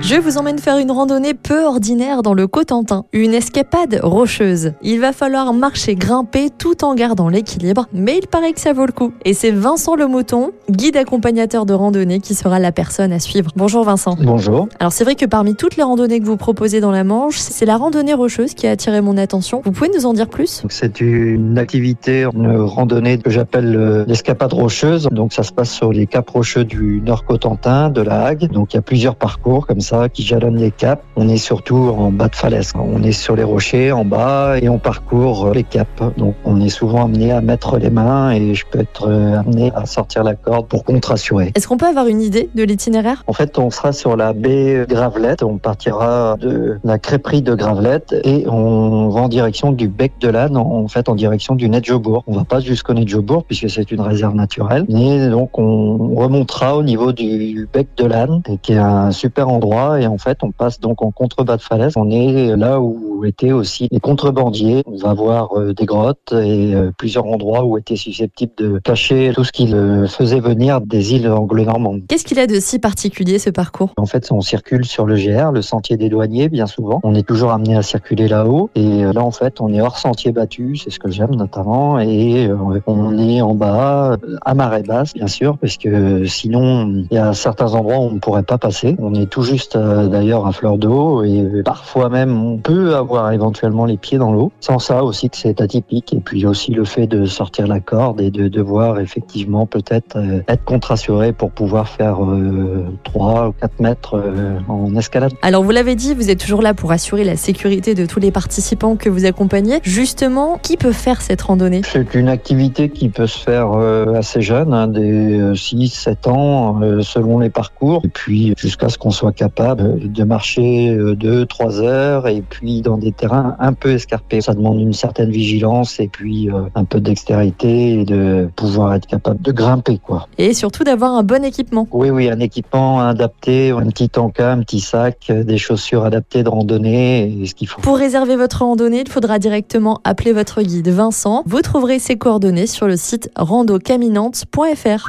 Je vous emmène faire une randonnée peu ordinaire dans le Cotentin, une escapade rocheuse. Il va falloir marcher, grimper tout en gardant l'équilibre, mais il paraît que ça vaut le coup. Et c'est Vincent le Mouton, guide accompagnateur de randonnée, qui sera la personne à suivre. Bonjour Vincent. Bonjour. Alors c'est vrai que parmi toutes les randonnées que vous proposez dans la Manche, c'est la randonnée rocheuse qui a attiré mon attention. Vous pouvez nous en dire plus? C'est une activité, une randonnée que j'appelle euh, l'escapade rocheuse. Donc ça se passe sur les caps rocheux du Nord Cotentin, de la Hague. Donc il y a plusieurs parcours comme ça qui jalonnent les caps. On est surtout en bas de falaise. On est sur les rochers en bas et on parcourt les caps. Donc on est souvent amené à mettre les mains et je peux être euh, amené à sortir la corde pour contre-assurer. Est-ce qu'on peut avoir une idée de l'itinéraire? En fait, on sera sur la baie Gravelette. On partira de la crêperie de Gravelette et on va en direction du bec de l'âne, en fait en direction du Nedjebourg. On va pas jusqu'au Nedjebourg puisque c'est une réserve naturelle. Mais donc on remontera au niveau du bec de l'âne, et qui est un super endroit. Et en fait, on passe donc en contrebas de falaise. On est là où étaient aussi les contrebandiers. On va voir euh, des grottes et euh, plusieurs endroits où étaient susceptibles de cacher tout ce qui le faisait venir des îles anglo-normandes. Qu'est-ce qu'il a de si particulier ce parcours? En fait, on circule sur le GR, le sentier des douaniers, bien souvent. On est toujours amené à circuler là-haut. Et euh, là, en fait, on est hors sentier battu, c'est ce que j'aime notamment. Et euh, on est en bas, euh, à marée basse, bien sûr, parce que sinon, il y a certains endroits où on ne pourrait pas passer. On est tout juste, euh, d'ailleurs, à fleur d'eau. Et parfois même, on peut avoir éventuellement les pieds dans l'eau. Sans ça aussi que c'est atypique. Et puis aussi le fait de sortir la corde et de devoir effectivement peut-être euh, être contre-assuré pour pouvoir faire euh, 3 ou 4 mètres euh, en escalade. Alors vous l'avez dit, vous êtes toujours là pour assurer la sécurité de tous les participants que vous accompagnez. Justement, qui peut faire cette randonnée? C'est une activité qui peut se faire euh, assez jeune, hein, des 6-7 ans euh, selon les parcours, et puis jusqu'à ce qu'on soit capable euh, de marcher 2-3 heures, et puis dans des terrains un peu escarpés. Ça demande une certaine vigilance et puis euh, un peu de dextérité et de pouvoir être capable de grimper. quoi. Et surtout d'avoir un bon équipement. Oui, oui, un équipement adapté, un petit tanka, un petit sac, euh, des chaussures adaptées de randonnée, et ce qu'il faut. Pour réserver votre randonnée, il faudra directement appeler votre guide Vincent. Vous trouverez ses coordonnées sur le site randocaminante.fr.